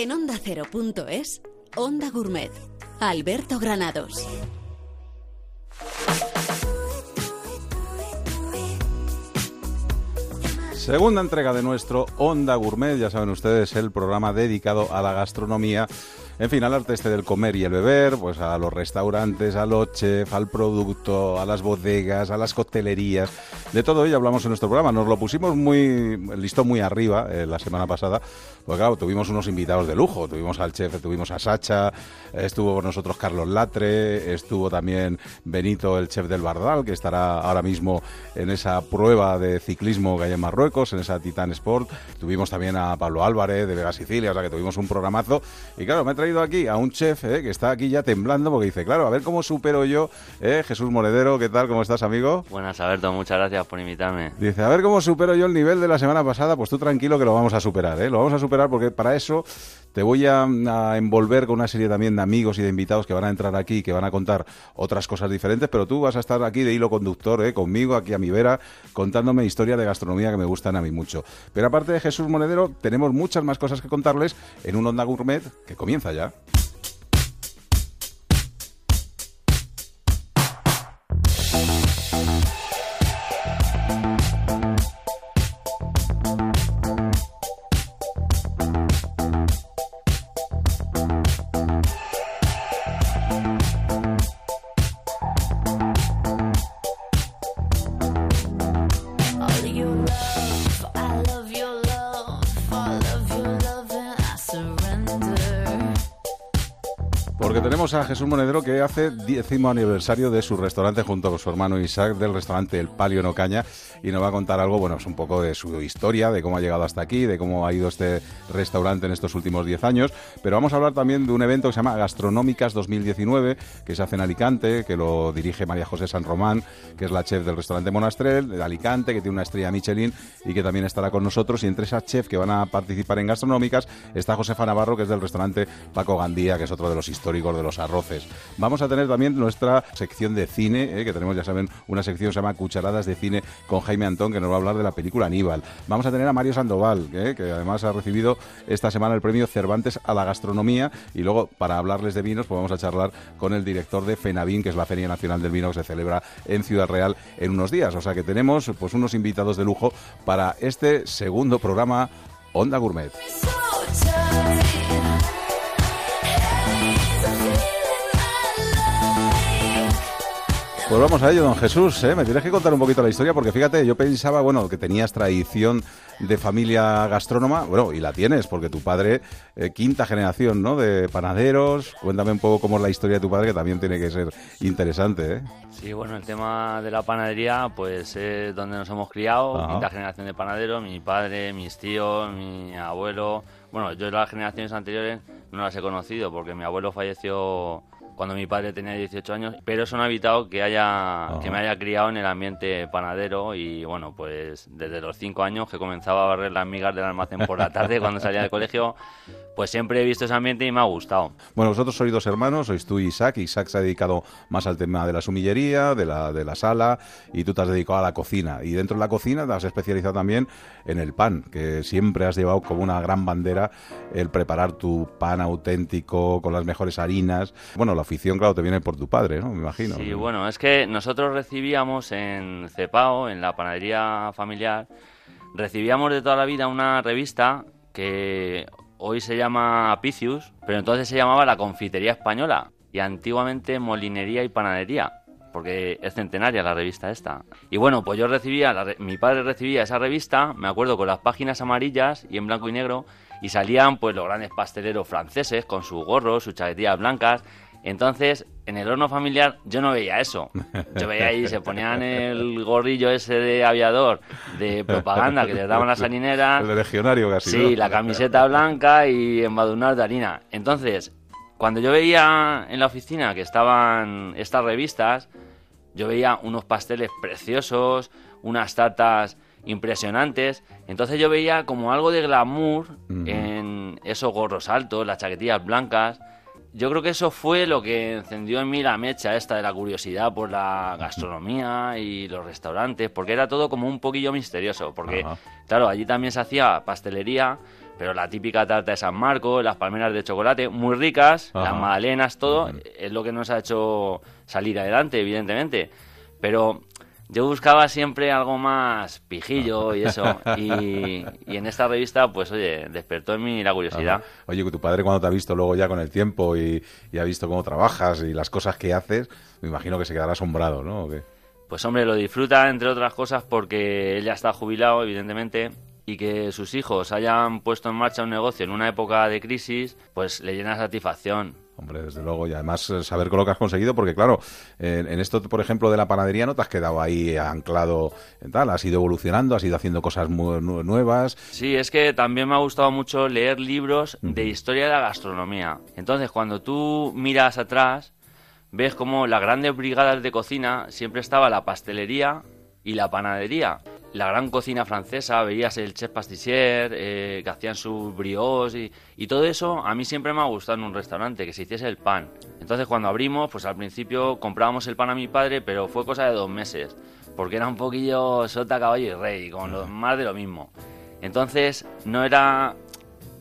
En onda ondacero.es, Onda Gourmet. Alberto Granados. Segunda entrega de nuestro Onda Gourmet, ya saben ustedes, el programa dedicado a la gastronomía en fin, al arte este del comer y el beber, pues a los restaurantes, a los al producto, a las bodegas, a las coctelerías, de todo ello hablamos en nuestro programa. Nos lo pusimos muy, listo muy arriba eh, la semana pasada, porque claro, tuvimos unos invitados de lujo, tuvimos al chef, tuvimos a Sacha, estuvo con nosotros Carlos Latre, estuvo también Benito, el chef del Bardal, que estará ahora mismo en esa prueba de ciclismo que hay en Marruecos, en esa Titan Sport. Tuvimos también a Pablo Álvarez de Vega Sicilia, o sea que tuvimos un programazo. Y claro, me he traído aquí a un chef eh, que está aquí ya temblando porque dice, claro, a ver cómo supero yo, eh, Jesús Moredero, ¿qué tal? ¿Cómo estás, amigo? Buenas, Alberto, muchas gracias por invitarme. Dice, a ver cómo supero yo el nivel de la semana pasada, pues tú tranquilo que lo vamos a superar, ¿eh? Lo vamos a superar porque para eso te voy a, envolver con una serie también de amigos y de invitados que van a entrar aquí y que van a contar otras cosas diferentes, pero tú vas a estar aquí de hilo conductor, ¿eh? conmigo, aquí a mi vera, contándome historias de gastronomía que me gustan a mí mucho. Pero aparte de Jesús Monedero, tenemos muchas más cosas que contarles en un Onda Gourmet que comienza ya. A Jesús Monedero que hace décimo aniversario de su restaurante junto con su hermano Isaac del restaurante El Palio en Ocaña y nos va a contar algo, bueno, es un poco de su historia, de cómo ha llegado hasta aquí, de cómo ha ido este restaurante en estos últimos diez años, pero vamos a hablar también de un evento que se llama Gastronómicas 2019, que se hace en Alicante, que lo dirige María José San Román, que es la chef del restaurante Monastrel de Alicante, que tiene una estrella Michelin y que también estará con nosotros. Y entre esas chefs que van a participar en Gastronómicas está Josefa Navarro, que es del restaurante Paco Gandía, que es otro de los históricos de los arroces. Vamos a tener también nuestra sección de cine, eh, que tenemos, ya saben, una sección que se llama Cucharadas de Cine con Jaime Antón, que nos va a hablar de la película Aníbal. Vamos a tener a Mario Sandoval, que además ha recibido esta semana el premio Cervantes a la gastronomía. Y luego, para hablarles de vinos, pues vamos a charlar con el director de FENAVIN, que es la Feria Nacional del Vino que se celebra en Ciudad Real en unos días. O sea que tenemos pues unos invitados de lujo para este segundo programa Onda Gourmet. Pues vamos a ello, don Jesús. ¿eh? Me tienes que contar un poquito la historia porque fíjate, yo pensaba, bueno, que tenías tradición de familia gastrónoma, bueno, y la tienes porque tu padre, eh, quinta generación, ¿no? De panaderos. Cuéntame un poco cómo es la historia de tu padre, que también tiene que ser interesante, ¿eh? Sí, bueno, el tema de la panadería, pues es donde nos hemos criado, quinta generación de panaderos, mi padre, mis tíos, mi abuelo. Bueno, yo las generaciones anteriores no las he conocido porque mi abuelo falleció cuando mi padre tenía 18 años, pero eso no ha evitado que haya que me haya criado en el ambiente panadero y bueno, pues desde los 5 años que comenzaba a barrer las migas del almacén por la tarde cuando salía del colegio, pues siempre he visto ese ambiente y me ha gustado. Bueno, vosotros sois dos hermanos, sois tú y Isaac. Isaac se ha dedicado más al tema de la sumillería, de la, de la sala, y tú te has dedicado a la cocina. Y dentro de la cocina te has especializado también en el pan, que siempre has llevado como una gran bandera el preparar tu pan auténtico con las mejores harinas. Bueno, la afición, claro, te viene por tu padre, ¿no? Me imagino. Sí, bueno, es que nosotros recibíamos en Cepao, en la panadería familiar, recibíamos de toda la vida una revista que hoy se llama Apicius, pero entonces se llamaba la Confitería Española y antiguamente Molinería y Panadería, porque es centenaria la revista esta. Y bueno, pues yo recibía, mi padre recibía esa revista, me acuerdo, con las páginas amarillas y en blanco y negro, y salían pues los grandes pasteleros franceses con sus gorros, sus chaquetillas blancas, entonces, en el horno familiar yo no veía eso. Yo veía ahí, se ponían el gorrillo ese de aviador de propaganda que les daban las harineras. El de legionario casi. Sí, la camiseta blanca y embadurnar de harina. Entonces, cuando yo veía en la oficina que estaban estas revistas, yo veía unos pasteles preciosos, unas tatas impresionantes. Entonces yo veía como algo de glamour en esos gorros altos, las chaquetillas blancas yo creo que eso fue lo que encendió en mí la mecha esta de la curiosidad por la gastronomía y los restaurantes, porque era todo como un poquillo misterioso, porque Ajá. claro, allí también se hacía pastelería, pero la típica tarta de San Marcos, las palmeras de chocolate, muy ricas, Ajá. las magdalenas, todo, es lo que nos ha hecho salir adelante, evidentemente. Pero yo buscaba siempre algo más pijillo y eso, y, y en esta revista, pues oye, despertó en mí la curiosidad. Ajá. Oye, que tu padre cuando te ha visto luego ya con el tiempo y, y ha visto cómo trabajas y las cosas que haces, me imagino que se quedará asombrado, ¿no? ¿O qué? Pues hombre, lo disfruta entre otras cosas porque él ya está jubilado, evidentemente, y que sus hijos hayan puesto en marcha un negocio en una época de crisis, pues le llena de satisfacción. Hombre, desde luego, y además eh, saber con lo que has conseguido, porque claro, en, en esto, por ejemplo, de la panadería no te has quedado ahí anclado en tal, has ido evolucionando, has ido haciendo cosas mu- nu- nuevas. Sí, es que también me ha gustado mucho leer libros de historia de la gastronomía. Entonces, cuando tú miras atrás, ves como las grandes brigadas de cocina siempre estaba la pastelería y la panadería. La gran cocina francesa, veías el chef pastissier, eh, que hacían sus brioches y, y todo eso a mí siempre me ha gustado en un restaurante, que se hiciese el pan. Entonces cuando abrimos, pues al principio comprábamos el pan a mi padre, pero fue cosa de dos meses, porque era un poquillo sota, caballo y rey, con lo, más de lo mismo. Entonces no era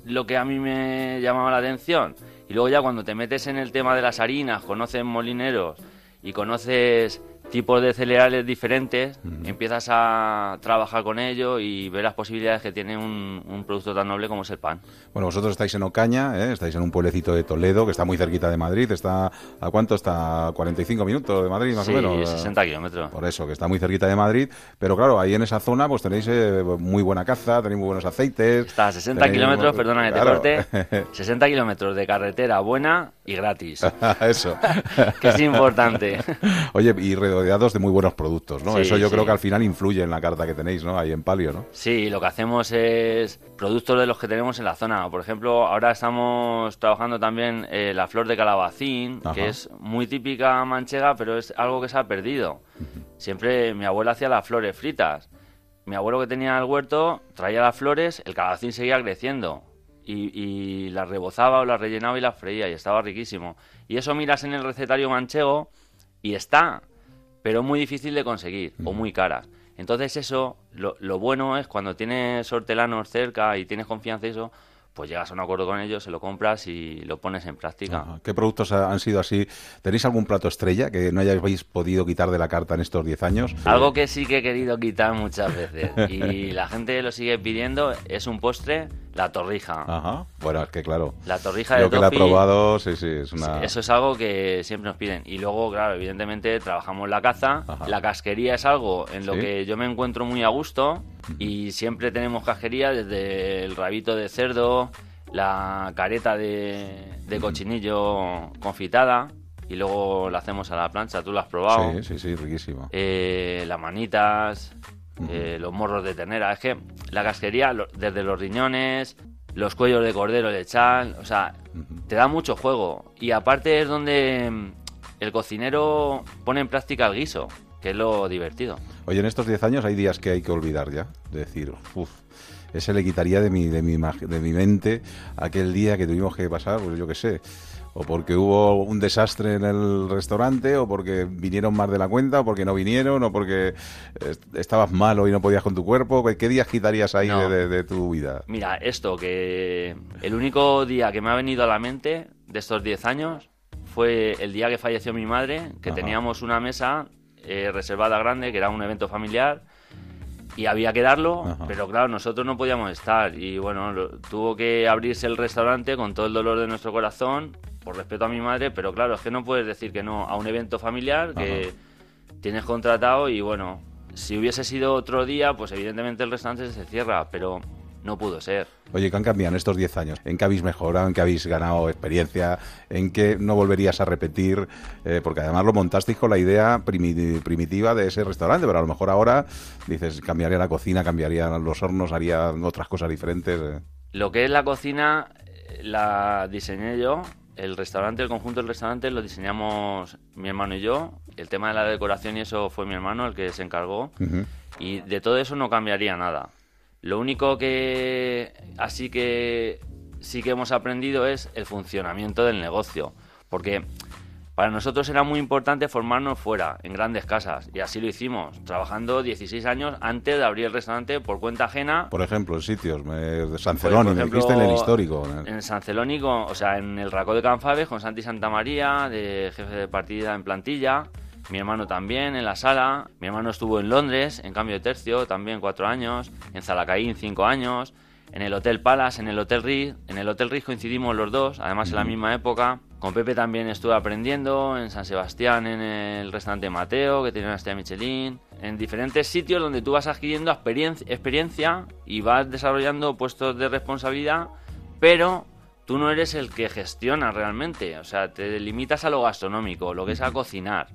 lo que a mí me llamaba la atención. Y luego ya cuando te metes en el tema de las harinas, conoces molineros y conoces tipos de cereales diferentes, empiezas a trabajar con ello y ver las posibilidades que tiene un, un producto tan noble como es el pan. Bueno, vosotros estáis en Ocaña, ¿eh? estáis en un pueblecito de Toledo, que está muy cerquita de Madrid, está, ¿a cuánto está? ¿45 minutos de Madrid, más sí, o menos? 60 kilómetros. Por eso, que está muy cerquita de Madrid, pero claro, ahí en esa zona pues tenéis eh, muy buena caza, tenéis muy buenos aceites. Está a 60 tenéis- kilómetros, perdona que Claro. te corte, 60 kilómetros de carretera buena y gratis, eso. que es importante. Oye, y rodeados de muy buenos productos, ¿no? Sí, Eso yo sí. creo que al final influye en la carta que tenéis, ¿no? Ahí en Palio, ¿no? Sí, lo que hacemos es productos de los que tenemos en la zona. Por ejemplo, ahora estamos trabajando también eh, la flor de calabacín, Ajá. que es muy típica manchega, pero es algo que se ha perdido. Siempre mi abuela hacía las flores fritas. Mi abuelo que tenía el huerto traía las flores, el calabacín seguía creciendo. Y, y las rebozaba o las rellenaba y las freía y estaba riquísimo. Y eso miras en el recetario manchego y está, pero muy difícil de conseguir o muy caras. Entonces eso, lo, lo bueno es cuando tienes hortelanos cerca y tienes confianza y eso, pues llegas a un acuerdo con ellos, se lo compras y lo pones en práctica. Ajá. ¿Qué productos ha- han sido así? ¿Tenéis algún plato estrella que no hayáis podido quitar de la carta en estos 10 años? Algo que sí que he querido quitar muchas veces y la gente lo sigue pidiendo es un postre, la torrija. Ajá. Bueno, es que claro. La torrija de Yo que la he probado, sí, sí, es una... Eso es algo que siempre nos piden. Y luego, claro, evidentemente trabajamos la caza. Ajá. La casquería es algo en lo Sí. que yo me encuentro muy a gusto. Y siempre tenemos casquería desde el rabito de cerdo, la careta de, de cochinillo confitada. Y luego la hacemos a la plancha. Tú lo has probado. Sí, sí, sí, riquísimo. Eh, las manitas, eh, los morros de ternera. Es que la casquería, lo- desde los riñones, los cuellos de cordero le echan, o sea, te da mucho juego. Y aparte es donde mm, el cocinero pone en práctica el guiso, que es lo divertido. Oye, en estos 10 años hay días que hay que olvidar ya. De decir, uff, ese le quitaría de mi, de, mi, de mi mente aquel día que tuvimos que pasar, pues yo qué sé. O porque hubo un desastre en el restaurante, o porque vinieron más de la cuenta, o porque no vinieron, o porque estabas malo y no podías con tu cuerpo. ¿Qué días quitarías ahí No. de, de- de tu vida? Mira, esto que el único día que me ha venido a la mente de estos 10 años fue el día que falleció mi madre, que Ajá. teníamos una mesa eh, reservada grande, que era un evento familiar, y había que darlo, Ajá. pero claro, nosotros no podíamos estar. Y bueno, lo- tuvo que abrirse el restaurante con todo el dolor de nuestro corazón, por respeto a mi madre, pero claro, es que no puedes decir que no a un evento familiar que tienes contratado y bueno, si hubiese sido otro día, pues evidentemente el restaurante se cierra, pero no pudo ser. Oye, ¿qué han cambiado en estos 10 años? ¿En qué habéis mejorado? ¿En qué habéis ganado experiencia? ¿En qué no volverías a repetir? Eh, porque además lo montasteis con la idea primi- primitiva de ese restaurante, pero a lo mejor ahora dices, cambiaría la cocina, cambiaría los hornos, haría otras cosas diferentes. eh. Lo que es la cocina eh, la diseñé yo, el restaurante, el conjunto del restaurante lo diseñamos mi hermano y yo. El tema de la decoración y eso fue mi hermano el que se encargó. Y de todo eso no cambiaría nada. Lo único que así que sí que hemos aprendido es el funcionamiento del negocio. Porque para nosotros era muy importante formarnos fuera, en grandes casas, y así lo hicimos, trabajando 16 años antes de abrir el restaurante por cuenta ajena. Por ejemplo, en sitios, de San pues, Celoni, me dijiste en el histórico. En San Celoni, o sea, en el Racó de Canfaves, con Santi Santa María, de jefe de partida en plantilla, mi hermano también en la sala, mi hermano estuvo en Londres, en cambio de tercio, también cuatro años, en Zalacaín cinco años, en el Hotel Palace, en el Hotel Riz, en el Hotel Riz coincidimos los dos, además en la misma época, con Pepe también estuve aprendiendo, en San Sebastián, en el restaurante Mateo, que tiene una estrella Michelin, en diferentes sitios donde tú vas adquiriendo experiencia y vas desarrollando puestos de responsabilidad, pero tú no eres el que gestiona realmente, o sea, te limitas a lo gastronómico, lo que es a cocinar.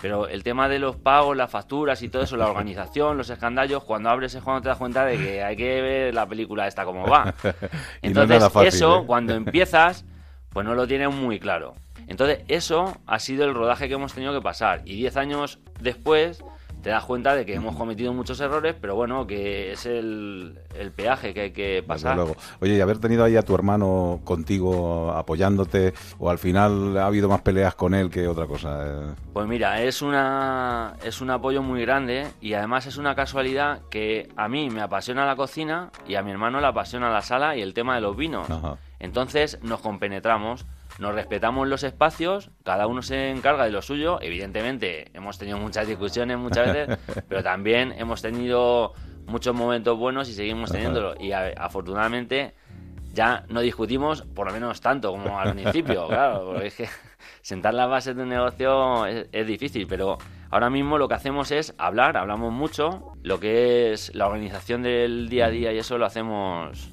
Pero el tema de los pagos, las facturas y todo eso, la organización, los escandallos, cuando abres es cuando te das cuenta de que hay que ver la película esta como va. Entonces, eso, ¿eh? cuando empiezas, pues no lo tienes muy claro. Entonces, eso ha sido el rodaje que hemos tenido que pasar. Y 10 años después te das cuenta de que hemos cometido muchos errores, pero bueno, que es el, peaje que hay que pasar. luego. Oye, y haber tenido ahí a tu hermano contigo apoyándote, o al final ha habido más peleas con él que otra cosa. Eh? Pues mira, es una es un apoyo muy grande y además es una casualidad que a mí me apasiona la cocina y a mi hermano le apasiona la sala y el tema de los vinos. Entonces nos compenetramos, nos respetamos los espacios, cada uno se encarga de lo suyo. Evidentemente hemos tenido muchas discusiones muchas veces, pero también hemos tenido muchos momentos buenos y seguimos teniéndolo. Y afortunadamente ya no discutimos por lo menos tanto como al principio, claro, porque es que sentar las bases de un negocio es, es, difícil, pero ahora mismo lo que hacemos es hablar, hablamos mucho, lo que es la organización del día a día y eso lo hacemos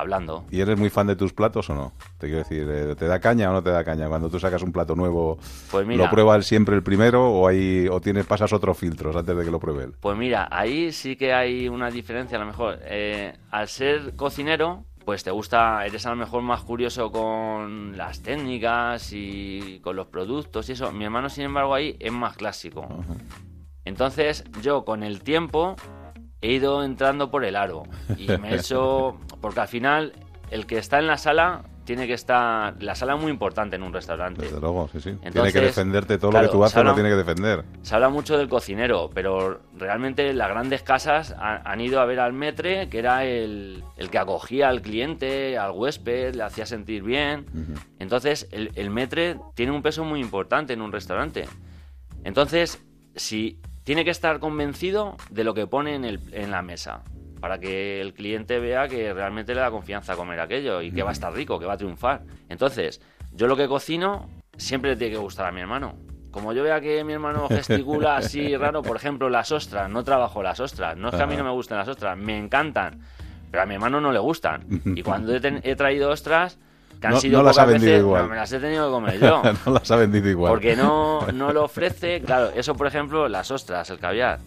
hablando. ¿Y eres muy fan de tus platos o no? Te quiero decir, eh, ¿te da caña o no te da caña? Cuando tú sacas un plato nuevo, pues ¿lo prueba siempre el primero o, hay, o tienes, pasas otros filtros antes de que lo pruebe él? Pues mira, ahí sí que hay una diferencia a lo mejor. Eh, al ser cocinero, pues te gusta, eres a lo mejor más curioso con las técnicas y con los productos y eso. Mi hermano, sin embargo, ahí es más clásico. Entonces, yo con el tiempo he ido entrando por el aro y me he hecho porque al final el que está en la sala tiene que estar la sala es muy importante en un restaurante. Desde luego sí sí. Tiene que defenderte todo lo que tú haces lo tiene que defender. se habla mucho del cocinero pero realmente las grandes casas han, ido a ver al metre que era el, el, que acogía al cliente al huésped le hacía sentir bien. Entonces el, el metre tiene un peso muy importante en un restaurante. Entonces si tiene que estar convencido de lo que pone en, el, en la mesa para que el cliente vea que realmente le da confianza comer aquello y que va a estar rico, que va a triunfar. Entonces, yo lo que cocino siempre le tiene que gustar a mi hermano. Como yo vea que mi hermano gesticula así raro, por ejemplo, las ostras, no trabajo las ostras. No es que a mí no me gusten las ostras, me encantan, pero a mi hermano no le gustan. Y cuando he traído ostras, no, las ha vendido igual. No, me las he tenido que comer yo. no las ha vendido igual. Porque no, no lo ofrece. Claro, eso por ejemplo, las ostras, el caviar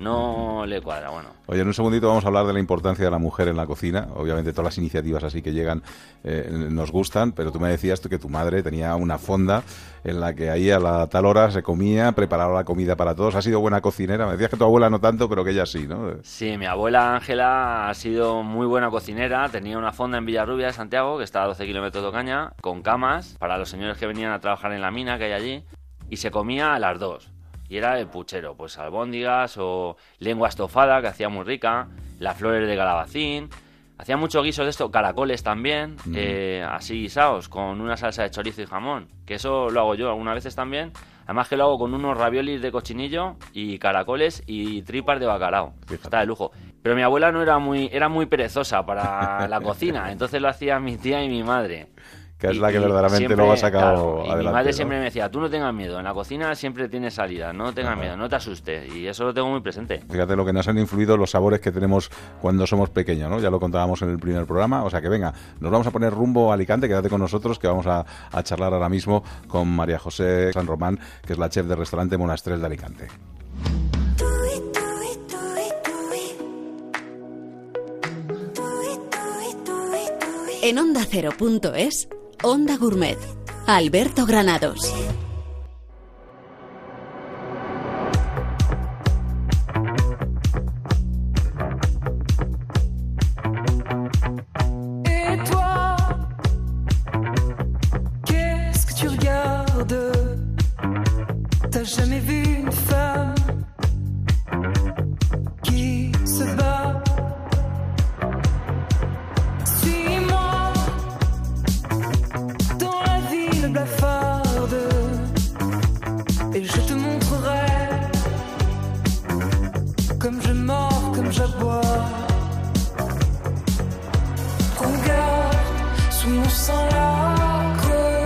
no le cuadra. Bueno. Oye, en un segundito vamos a hablar de la importancia de la mujer en la cocina. Obviamente todas las iniciativas así que llegan eh, nos gustan, pero tú me decías que tu madre tenía una fonda en la que ahí a la tal hora se comía, preparaba la comida para todos. ¿Ha sido buena cocinera? Me decías que tu abuela no tanto, pero que ella sí, ¿no? Sí, mi abuela Ángela ha sido muy buena cocinera. Tenía una fonda en Villarrubia de Santiago, que está a 12 kilómetros de Ocaña, con camas para los señores que venían a trabajar en la mina que hay allí. Y se comía a las dos y era el puchero, pues albóndigas o lengua estofada que hacía muy rica, las flores de calabacín, hacía mucho guiso de esto, caracoles también, mm. eh, así guisados, con una salsa de chorizo y jamón, que eso lo hago yo algunas veces también, además que lo hago con unos raviolis de cochinillo y caracoles y tripas de bacalao, está de lujo. Pero mi abuela no era muy, era muy perezosa para la cocina, entonces lo hacía mi tía y mi madre que es la que verdaderamente lo ha sacado adelante. Y mi madre siempre me decía, tú no tengas miedo, en la cocina siempre tienes salida, no tengas miedo, no te asustes. Y eso lo tengo muy presente. Fíjate lo que nos han influido los sabores que tenemos cuando somos pequeños, ¿no? Ya lo contábamos en el primer programa. O sea que venga, nos vamos a poner rumbo a Alicante, quédate con nosotros, que vamos a, a charlar ahora mismo con María José San Román, que es la chef del restaurante Monastrel de Alicante. En onda cero.es Onda Gourmet. Alberto Granados.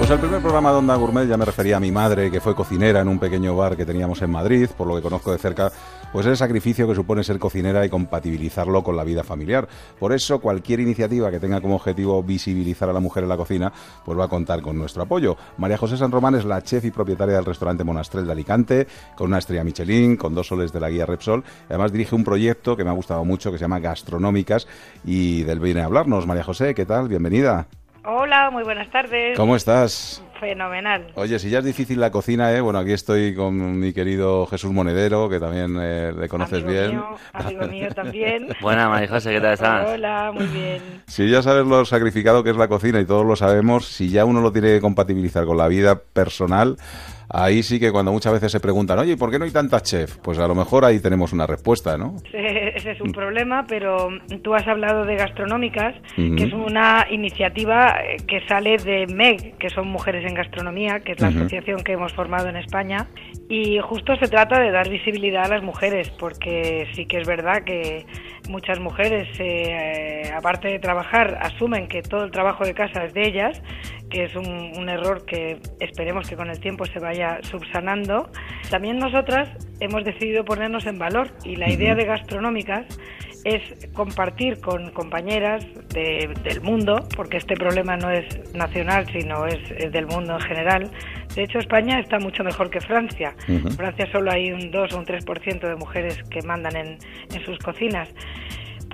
Pues el primer programa de Onda Gourmet ya me refería a mi madre, que fue cocinera en un pequeño bar que teníamos en Madrid, por lo que conozco de cerca, pues el sacrificio que supone ser cocinera y compatibilizarlo con la vida familiar. Por eso, cualquier iniciativa que tenga como objetivo visibilizar a la mujer en la cocina, pues va a contar con nuestro apoyo. María José San Román es la chef y propietaria del restaurante Monastrel de Alicante, con una estrella Michelin, con dos soles de la guía Repsol. Además, dirige un proyecto que me ha gustado mucho, que se llama Gastronómicas, y del viene a hablarnos. María José, ¿qué tal? Bienvenida. Hola, muy buenas tardes. ¿Cómo estás? Fenomenal. Oye, si ya es difícil la cocina, ¿eh? Bueno, aquí estoy con mi querido Jesús Monedero, que también eh, le conoces amigo bien. Mío, amigo mío también. Buena, María José, ¿qué tal estás? Hola, muy bien. Si ya sabes lo sacrificado que es la cocina y todos lo sabemos, si ya uno lo tiene que compatibilizar con la vida personal, ahí sí que cuando muchas veces se preguntan, oye, ¿por qué no hay tantas chef? Pues a lo mejor ahí tenemos una respuesta, ¿no? Ese, es un problema, pero tú has hablado de Gastronómicas, que es una iniciativa eh, que sale de MEG, que son Mujeres en Gastronomía, que es la asociación que hemos formado en España. Y justo se trata de dar visibilidad a las mujeres, porque sí que es verdad que muchas mujeres, eh, aparte de trabajar, asumen que todo el trabajo de casa es de ellas, que es un, un error que esperemos que con el tiempo se vaya subsanando. También nosotras hemos decidido ponernos en valor y la idea de gastronómicas es compartir con compañeras de- del mundo, porque este problema no es nacional, sino es, del mundo en general. De hecho, España está mucho mejor que Francia. Francia solo hay un 2 o un 3% de mujeres que mandan en, en sus cocinas.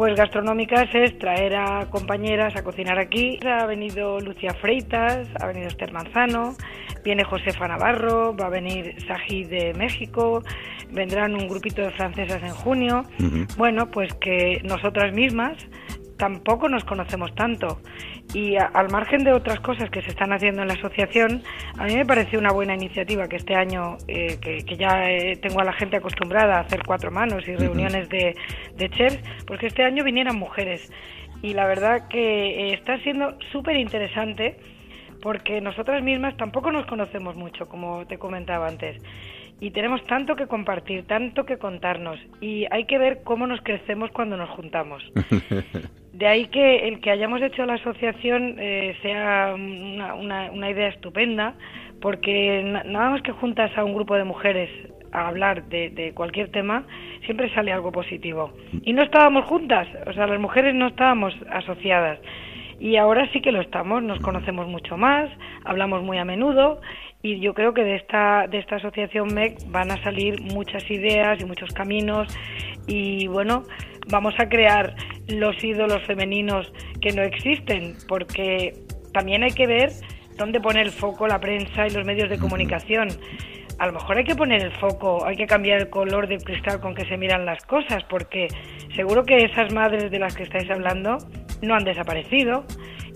Pues gastronómicas es traer a compañeras a cocinar aquí. Ha venido Lucia Freitas, ha venido Esther Manzano, viene Josefa Navarro, va a venir Saji de México, vendrán un grupito de francesas en junio. Bueno, pues que nosotras mismas tampoco nos conocemos tanto. Y a- al margen de otras cosas que se están haciendo en la asociación, a mí me pareció una buena iniciativa que este año, eh, que, que ya eh, tengo a la gente acostumbrada a hacer cuatro manos y reuniones de, de chefs, pues que este año vinieran mujeres. Y la verdad que eh, está siendo súper interesante porque nosotras mismas tampoco nos conocemos mucho, como te comentaba antes. Y tenemos tanto que compartir, tanto que contarnos. Y hay que ver cómo nos crecemos cuando nos juntamos. De ahí que el que hayamos hecho la asociación eh, sea una, una- una idea estupenda, porque na- nada más que juntas a un grupo de mujeres a hablar de, de cualquier tema, siempre sale algo positivo. Y no estábamos juntas, o sea, las mujeres no estábamos asociadas. Y ahora sí que lo estamos, nos conocemos mucho más, hablamos muy a menudo y yo creo que de esta, de esta asociación MEC van a salir muchas ideas y muchos caminos y bueno, vamos a crear los ídolos femeninos que no existen porque también hay que ver dónde pone el foco la prensa y los medios de comunicación. A lo mejor hay que poner el foco, hay que cambiar el color del cristal con que se miran las cosas, porque seguro que esas madres de las que estáis hablando no han desaparecido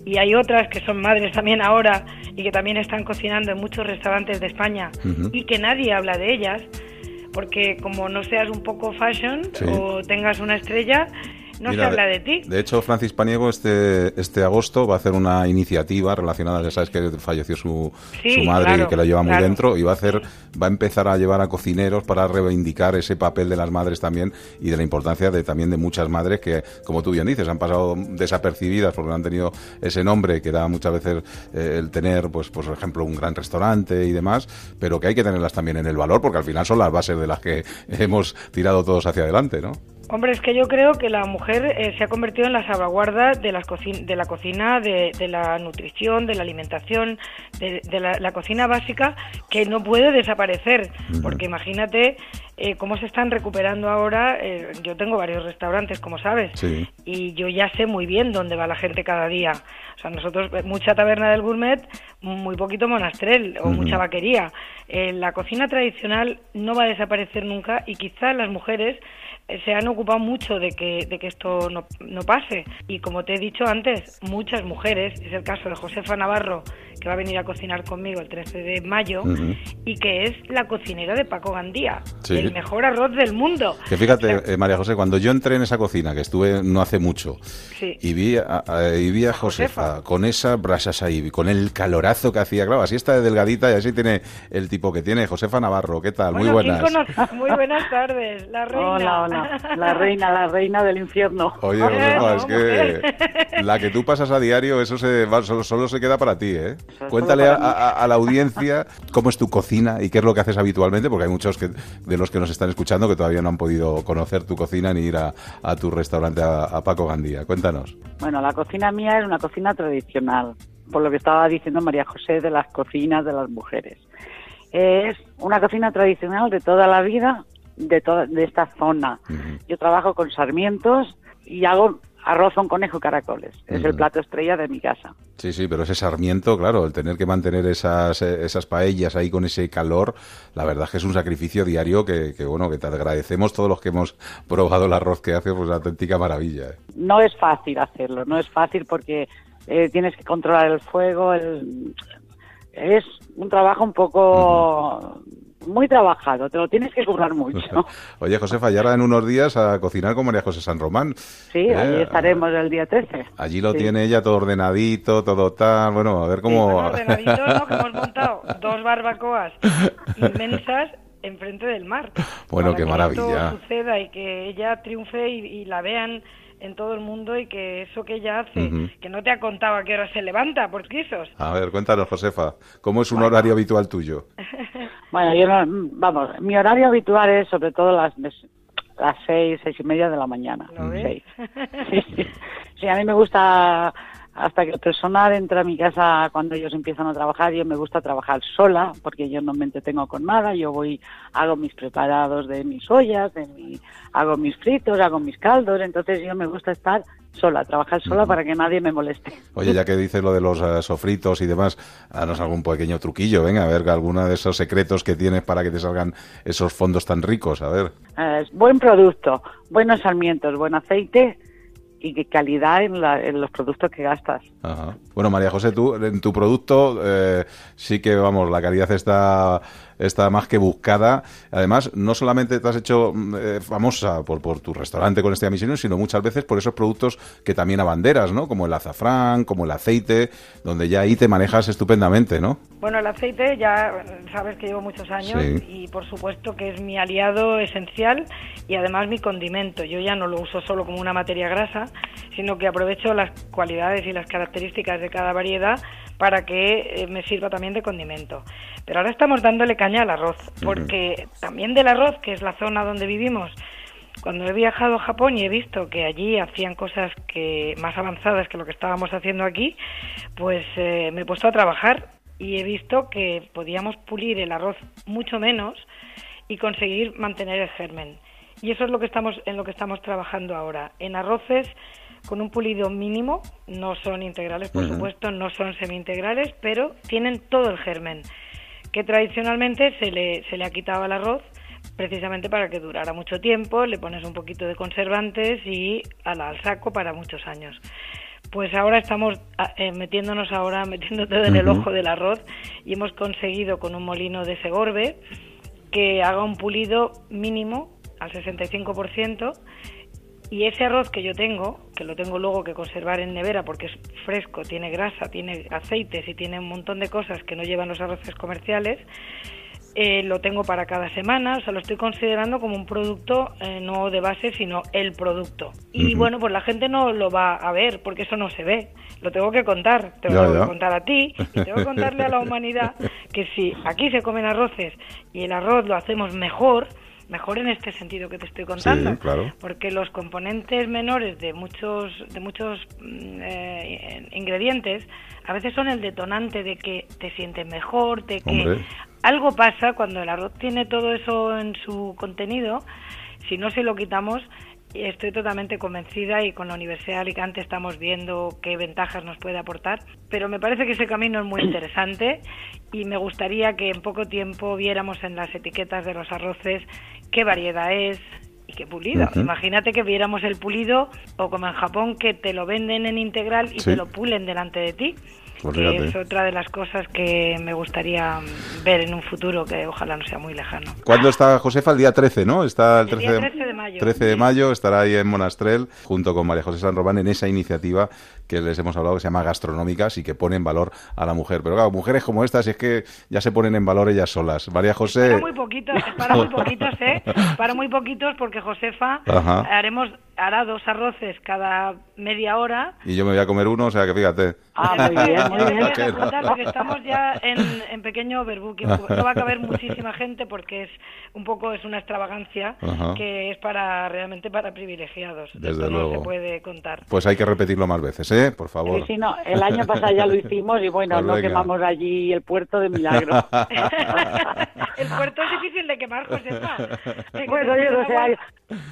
y hay otras que son madres también ahora y que también están cocinando en muchos restaurantes de España y que nadie habla de ellas, porque como no seas un poco fashion Sí. o tengas una estrella, no Mira, se habla de ti. De hecho, Francis Paniego este, este agosto va a hacer una iniciativa relacionada, ya sabes que falleció su, Sí, su madre claro, y que lo lleva muy claro. dentro, y va a hacer, va a empezar a llevar a cocineros para reivindicar ese papel de las madres también y de la importancia de también de muchas madres que, como tú bien dices, han pasado desapercibidas porque no han tenido ese nombre que da muchas veces eh, el tener, pues, pues, por ejemplo, un gran restaurante y demás, pero que hay que tenerlas también en el valor porque al final son las bases de las que hemos tirado todos hacia adelante, ¿no? Hombre, es que yo creo que la mujer eh, se ha convertido en la salvaguarda de, las de la cocina, de, de la nutrición, de la alimentación, de, de la, la cocina básica, que no puede desaparecer. Porque imagínate eh, cómo se están recuperando ahora. eh, yo tengo varios restaurantes, como sabes, Sí. y yo ya sé muy bien dónde va la gente cada día. O sea, nosotros, eh, mucha taberna del gourmet, muy poquito monastrel o mucha vaquería. Eh, la cocina tradicional no va a desaparecer nunca y quizás las mujeres se han ocupado mucho de que, de que esto no, no pase. Y como te he dicho antes, muchas mujeres, es el caso de Josefa Navarro, que va a venir a cocinar conmigo el 13 de mayo y que es la cocinera de Paco Gandía, Sí. el mejor arroz del mundo. Que fíjate, eh, María José, cuando yo entré en esa cocina, que estuve no hace mucho, Sí. y vi a, a- y vi a Josefa, Josefa. con esas brasas ahí, con el calorazo que hacía, claro, así está de delgadita y así tiene el tipo que tiene. Josefa Navarro, ¿qué tal? Muy Bueno, ¿quién buenas. Muy buenas tardes, la reina. Hola, hola. La reina, la reina del infierno. Oye, Josefa, es que la que tú pasas a diario, eso se va- solo, solo se queda para ti, ¿eh? Cuéntale a, la audiencia cómo es tu cocina y qué es lo que haces habitualmente, porque hay muchos que, de los que nos están escuchando que todavía no han podido conocer tu cocina ni ir a, a tu restaurante a, Paco Gandía. Cuéntanos. Bueno, la cocina mía es una cocina tradicional, por lo que estaba diciendo María José de las cocinas de las mujeres. Es una cocina tradicional de toda la vida, de, toda, de esta zona. Yo trabajo con sarmientos y hago arroz con conejo y caracoles. Es el plato estrella de mi casa. Sí, sí, pero ese sarmiento, claro, el tener que mantener esas, eh, esas paellas ahí con ese calor, la verdad es que es un sacrificio diario que, que, bueno, que te agradecemos todos los que hemos probado el arroz que hace, pues una auténtica maravilla. ¿eh? No es fácil hacerlo, no es fácil porque eh, tienes que controlar el fuego. El... Es un trabajo un poco muy trabajado, te lo tienes que currar mucho. Oye, Josefa, y ahora en unos días a cocinar con María José San Román. Sí, Eh, allí estaremos el día 13. Allí lo Sí. tiene ella todo ordenadito, todo tal. Bueno, a ver cómo. Bueno, ordenaditos, ¿no? Que hemos montado dos barbacoas inmensas enfrente del mar. Bueno, Para qué que maravilla. esto suceda y que ella triunfe y, y la vean en todo el mundo y que eso que ella hace, Ujú. que no te ha contado a qué hora se levanta, por quisos. A ver, cuéntanos, Josefa, ¿cómo es un horario habitual tuyo? Bueno, yo no, vamos, mi horario habitual es sobre todo las las seis, seis y media de la mañana. ¿Lo ves? Seis. Sí, sí. Sí, a mí me gusta hasta que el personal entra a mi casa cuando ellos empiezan a trabajar, yo me gusta trabajar sola porque yo no me entretengo con nada, yo voy, hago mis preparados de mis ollas, de mi, hago mis fritos, hago mis caldos, entonces yo me gusta estar sola, trabajar sola para que nadie me moleste. Oye, ya que dices lo de los eh, sofritos y demás, danos algún pequeño truquillo, venga, a ver, alguno de esos secretos que tienes para que te salgan esos fondos tan ricos, a ver. Eh, buen producto, buenos sarmientos, buen aceite y qué calidad en, la- en los productos que gastas. Ajá. Bueno, María José, tú en tu producto eh, sí que, vamos, la calidad está, está más que buscada. Además, no solamente te has hecho mm, eh, famosa por, por tu restaurante con este Michelin, sino muchas veces por esos productos que también abanderas, ¿no? Como el azafrán, como el aceite, donde ya ahí te manejas estupendamente, ¿no? Bueno, el aceite ya sabes que llevo muchos años Sí. y por supuesto que es mi aliado esencial y además mi condimento. Yo ya no lo uso solo como una materia grasa, sino que aprovecho las cualidades y las características de cada variedad para que eh, me sirva también de condimento. Pero ahora estamos dándole caña al arroz, porque también del arroz, que es la zona donde vivimos, cuando he viajado a Japón y he visto que allí hacían cosas que más avanzadas que lo que estábamos haciendo aquí, pues eh, me he puesto a trabajar y he visto que podíamos pulir el arroz mucho menos y conseguir mantener el germen. Y eso es lo que estamos en lo que estamos trabajando ahora. En arroces con un pulido mínimo, no son integrales, por supuesto, no son semi-integrales, pero tienen todo el germen que tradicionalmente se le, se le ha quitado al arroz precisamente para que durara mucho tiempo, le pones un poquito de conservantes y al, al saco para muchos años. Pues ahora estamos ah, eh, metiéndonos ahora, metiendo todo en el ojo del arroz y hemos conseguido con un molino de Segorbe que haga un pulido mínimo al 65% y ese arroz que yo tengo, que lo tengo luego que conservar en nevera porque es fresco, tiene grasa, tiene aceites y tiene un montón de cosas que no llevan los arroces comerciales, eh, lo tengo para cada semana, o sea, lo estoy considerando como un producto eh, no de base, sino el producto. Y bueno, pues la gente no lo va a ver porque eso no se ve. Lo tengo que contar, te lo Ya, tengo ya. que contar a ti y tengo que contarle a la humanidad que si aquí se comen arroces y el arroz lo hacemos mejor, mejor en este sentido que te estoy contando, Sí, claro. porque los componentes menores de muchos de muchos mm, eh, ingredientes a veces son el detonante de que te sientes mejor, de que Hombre. algo pasa cuando el arroz tiene todo eso en su contenido, si no se lo quitamos estoy totalmente convencida y con la Universidad de Alicante estamos viendo qué ventajas nos puede aportar, pero me parece que ese camino es muy interesante y me gustaría que en poco tiempo viéramos en las etiquetas de los arroces qué variedad es y qué pulido. Imagínate que viéramos el pulido o como en Japón que te lo venden en integral y Sí. te lo pulen delante de ti. Pues que es otra de las cosas que me gustaría ver en un futuro que ojalá no sea muy lejano. ¿Cuándo está Josefa? El día 13, ¿no? Está el El 13, día 13 de mayo. 13 de mayo estará ahí en Monastrell junto con María José San Román en esa iniciativa que les hemos hablado que se llama Gastronómicas y que pone en valor a la mujer. Pero claro, mujeres como estas es que ya se ponen en valor ellas solas. María José... Para muy poquitos, para muy poquitos, ¿eh? Para muy poquitos porque Josefa Ajá. haremos hará dos arroces cada media hora. Y yo me voy a comer uno, o sea que fíjate. Ah, muy bien, muy bien. porque estamos ya en, en pequeño overbooking. No va a caber muchísima gente porque es un poco es una extravagancia que es para realmente para privilegiados. Desde Esto no luego. se puede contar. Pues hay que repetirlo más veces, ¿eh? Por favor. Sí, sí, no, el año pasado ya lo hicimos y bueno, Pues no venga. quemamos allí el puerto de Milagro. El puerto es difícil de quemar, Josefa. bueno, yo no sé,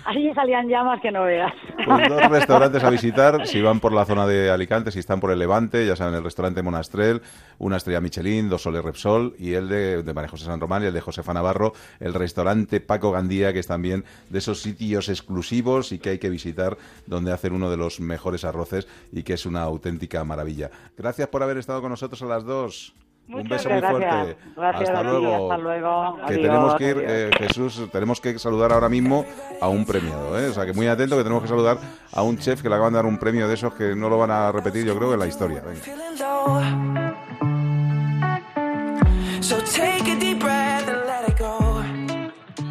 allí salían llamas que no veas. Pues dos restaurantes a visitar, si van por la zona de Alicante, si están por el Levante, ya saben, el restaurante Monastrell, una estrella Michelin, dos soles Repsol, y el de, de María José San Román y el de Josefa Navarro, el restaurante Paco Gandía, que es también de esos sitios exclusivos y que hay que visitar, donde hacen uno de los mejores arroces y que es una auténtica maravilla. Gracias por haber estado con nosotros a las dos. Un Muchas beso muy gracias. fuerte. Gracias hasta a ti, luego. hasta luego. Que Adiós, tenemos que ir, eh, Jesús, tenemos que saludar ahora mismo a un premiado, ¿eh? O sea, que muy atento que tenemos que saludar a un chef que le acaban de dar un premio de esos que no lo van a repetir, yo creo, en la historia. Venga.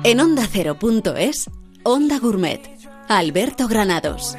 En Onda Cero.es, Onda Gourmet. Alberto Granados.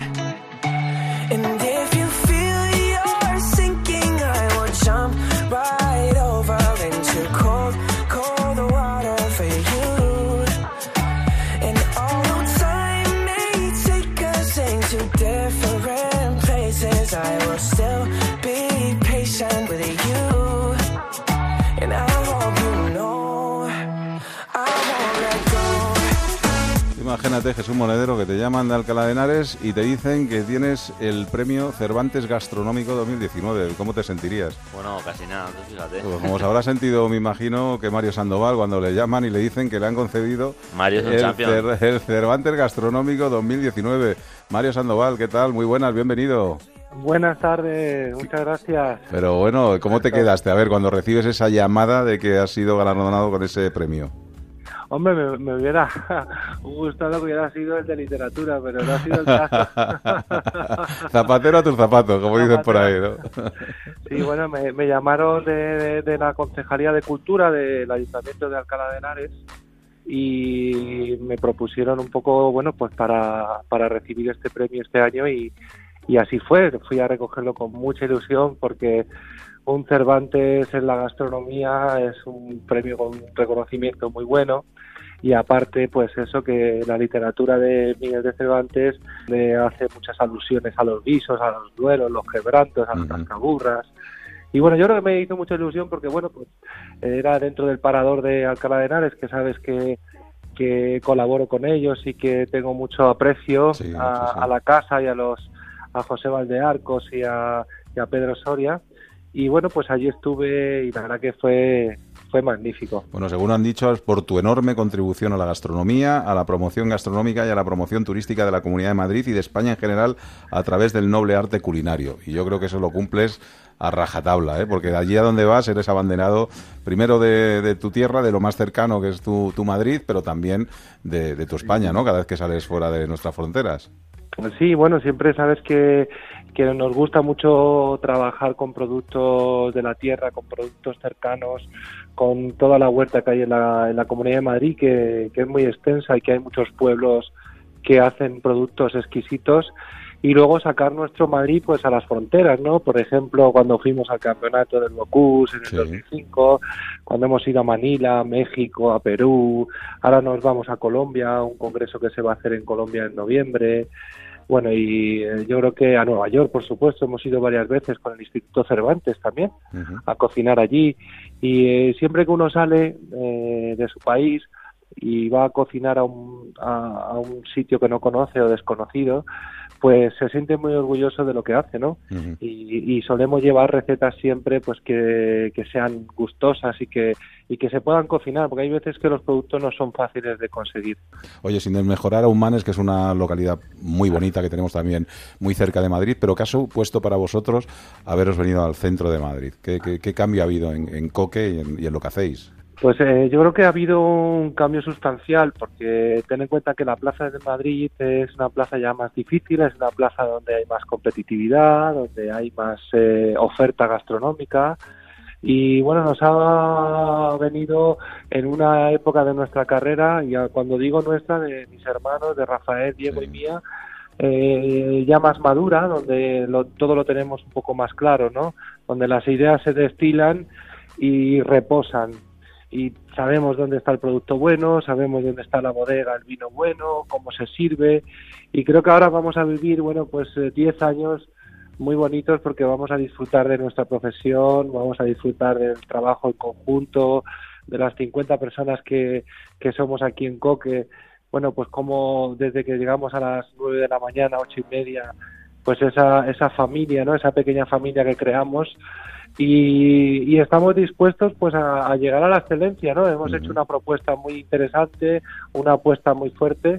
Imagínate, Jesús Monedero, que te llaman de Alcalá de Henares y te dicen que tienes el premio Cervantes Gastronómico 2019. ¿Cómo te sentirías? Bueno, casi nada, tú fíjate. Pues como se habrá sentido, me imagino, que Mario Sandoval cuando le llaman y le dicen que le han concedido Mario es un el. Cer- el Cervantes Gastronómico 2019. Mario Sandoval, ¿qué tal? Muy buenas, bienvenido. Buenas tardes, muchas gracias. Pero bueno, ¿cómo te quedaste? A ver, cuando recibes esa llamada de que has sido galardonado con ese premio. Hombre, me, me hubiera gustado que hubiera sido el de literatura, pero no ha sido el caso. Zapatero a tus zapatos, como dicen por ahí, ¿no? Sí, bueno, me, me llamaron de, de- de la Concejalía de Cultura del Ayuntamiento de Alcalá de Henares y me propusieron un poco, bueno, pues para, para recibir este premio este año y, y así fue. Fui a recogerlo con mucha ilusión porque un Cervantes en la gastronomía es un premio con un reconocimiento muy bueno y aparte pues eso que la literatura de Miguel de Cervantes le hace muchas alusiones a los guisos, a los duelos, los quebrantos, a las Ujú. cascaburras y bueno yo creo que me hizo mucha ilusión porque bueno pues era dentro del parador de Alcalá de Henares que sabes que que colaboro con ellos y que tengo mucho aprecio Sí, a, sí, sí. a la casa y a los a José Valdearcos y a, y a Pedro Soria y bueno pues allí estuve y la verdad que fue fue magnífico Bueno, según han dicho, es por tu enorme contribución a la gastronomía, a la promoción gastronómica y a la promoción turística de la Comunidad de Madrid y de España en general a través del noble arte culinario. Y yo creo que eso lo cumples a rajatabla, ¿eh? porque de allí a donde vas eres abanderado primero de, de tu tierra, de lo más cercano que es tu, tu Madrid, pero también de, de tu España, ¿no? Cada vez que sales fuera de nuestras fronteras. Sí, bueno, siempre sabes que, que nos gusta mucho trabajar con productos de la tierra, con productos cercanos, con toda la huerta que hay en la, en la Comunidad de Madrid, que, que es muy extensa y que hay muchos pueblos que hacen productos exquisitos y luego sacar nuestro Madrid pues a las fronteras, ¿no? Por ejemplo, cuando fuimos al campeonato del Bocuse en el Sí. 2005, cuando hemos ido a Manila, a México, a Perú, ahora nos vamos a Colombia, a un congreso que se va a hacer en Colombia en noviembre. Bueno, y eh, yo creo que a Nueva York, por supuesto, hemos ido varias veces con el Instituto Cervantes también a cocinar allí. Y eh, siempre que uno sale eh, de su país, y va a cocinar a un, a, a un sitio que no conoce o desconocido, pues se siente muy orgulloso de lo que hace, ¿no? Y, y solemos llevar recetas siempre pues que, que sean gustosas y que y que se puedan cocinar porque hay veces que los productos no son fáciles de conseguir Oye, sin desmejorar a Humanes, que es una localidad muy bonita que tenemos también muy cerca de Madrid, pero ¿qué ha supuesto para vosotros haberos venido al centro de Madrid? ¿Qué, qué- qué cambio ha habido en, en Coque y en, y en lo que hacéis? Pues eh, yo creo que ha habido un cambio sustancial, porque ten en cuenta que la plaza de Madrid es una plaza ya más difícil, es una plaza donde hay más competitividad, donde hay más eh, oferta gastronómica. Y bueno, nos ha venido en una época de nuestra carrera, y cuando digo nuestra, de mis hermanos, de Rafael, Diego y mía, eh, ya más madura, donde lo- todo lo tenemos un poco más claro, ¿no? Donde las ideas se destilan y reposan y sabemos dónde está el producto bueno, sabemos dónde está la bodega, el vino bueno, cómo se sirve y creo que ahora vamos a vivir, bueno, pues eh, 10 años muy bonitos porque vamos a disfrutar de nuestra profesión, vamos a disfrutar del trabajo en conjunto, de las 50 personas que, que somos aquí en Coque, bueno, pues como desde que llegamos a las 9 de la mañana, ocho y media, pues esa, esa familia, ¿no? Esa pequeña familia que creamos y, y estamos dispuestos pues a, a llegar a la excelencia, ¿no? Hemos hecho una propuesta muy interesante, una apuesta muy fuerte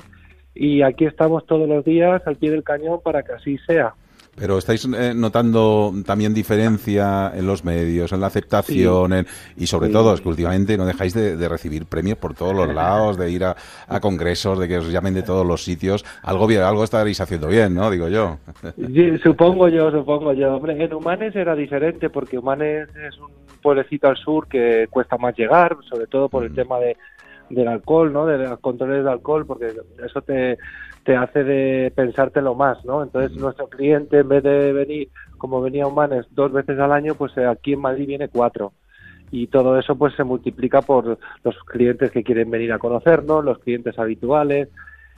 y aquí estamos todos los días al pie del cañón para que así sea. Pero estáis eh, notando también diferencia en los medios, en la aceptación, en- y sobre Sí. todo es que últimamente no dejáis de, de recibir premios por todos los lados, de ir a, a congresos, de que os llamen de todos los sitios. Algo bien, algo estaréis haciendo bien, ¿no? Digo yo. Sí, supongo yo, supongo yo. Hombre, en Humanes era diferente porque Humanes es un pueblecito al sur que cuesta más llegar, sobre todo por el tema de, del alcohol, ¿no? De los controles de alcohol, porque eso te, te hace de pensártelo más, ¿no? Entonces nuestro cliente en vez de venir como venía Humanes dos veces al año, pues eh, aquí en Madrid viene cuatro. Y todo eso pues se multiplica por los clientes que quieren venir a conocernos, los clientes habituales.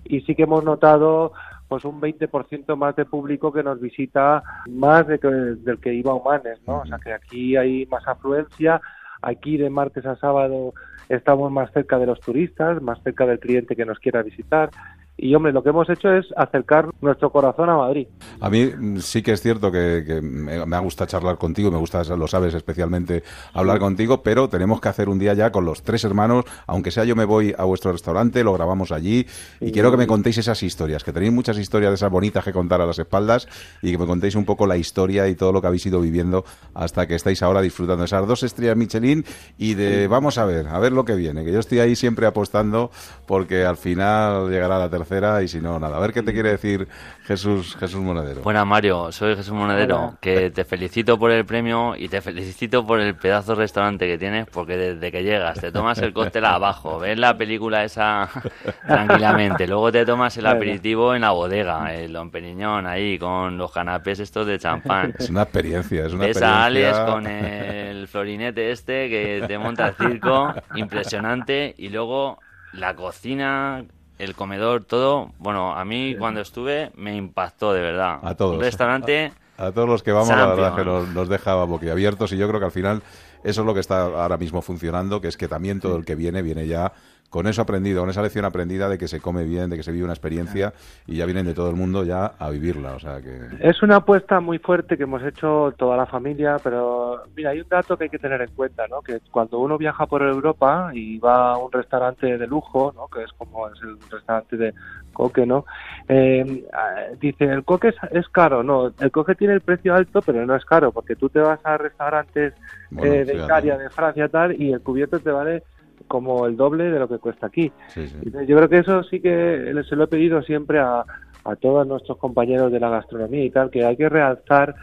Y sí que hemos notado pues un 20% más de público que nos visita más de que, del que iba a Humanes, ¿no? O sea que aquí hay más afluencia, aquí de martes a sábado estamos más cerca de los turistas, más cerca del cliente que nos quiera visitar y hombre, lo que hemos hecho es acercar nuestro corazón a Madrid. A mí mm, sí que es cierto que, que me, gusta charlar contigo, me gusta, lo sabes, especialmente hablar contigo, pero tenemos que hacer un día ya con los tres hermanos, aunque sea yo me voy a vuestro restaurante, lo grabamos allí y quiero que me contéis esas historias, que tenéis muchas historias de esas bonitas que contar a las espaldas y que me contéis un poco la historia y todo lo que habéis ido viviendo hasta que estáis ahora disfrutando de esas dos estrellas Michelin y de vamos a ver, a ver lo que viene, que yo estoy ahí siempre apostando porque al final llegará la tercera y si no, nada. A ver qué te quiere decir Jesús, Jesús Monedero. Buenas, Mario. Soy Jesús Monedero. Hola. Que te felicito por el premio y te felicito por el pedazo de restaurante que tienes, porque desde que llegas te tomas el cóctel abajo, ves la película esa tranquilamente, luego te tomas el aperitivo en la bodega, el Don Periñón ahí con los canapés estos de champán. Es una experiencia, es una Ves a Alex experiencia. con el florinete este que te monta el circo, impresionante, y luego la cocina, el comedor, todo. Bueno, a mí cuando estuve me impactó de verdad. A todos. Un restaurante A todos los que vamos, la Champion. verdad que nos, nos deja boquiabiertos y yo creo que al final eso es lo que está ahora mismo funcionando, que es que también todo el que viene, viene ya con eso aprendido, con esa lección aprendida de que se come bien, de que se vive una experiencia y ya vienen de todo el mundo ya a vivirla, o sea que... Es una apuesta muy fuerte que hemos hecho toda la familia, pero mira, hay un dato que hay que tener en cuenta, ¿no? Que cuando uno viaja por Europa y va a un restaurante de lujo, ¿no? Que es como es el restaurante de coque, ¿no? Eh, dice, el coque es, es caro, no, el coque tiene el precio alto, pero no es caro, porque tú te vas a restaurantes Bueno, eh, de. Italia, de Francia, tal, y el cubierto te vale como el doble de lo que cuesta aquí. Sí, Yo creo que eso sí que se lo he pedido siempre a, a todos nuestros compañeros de la gastronomía y tal, que hay que realzar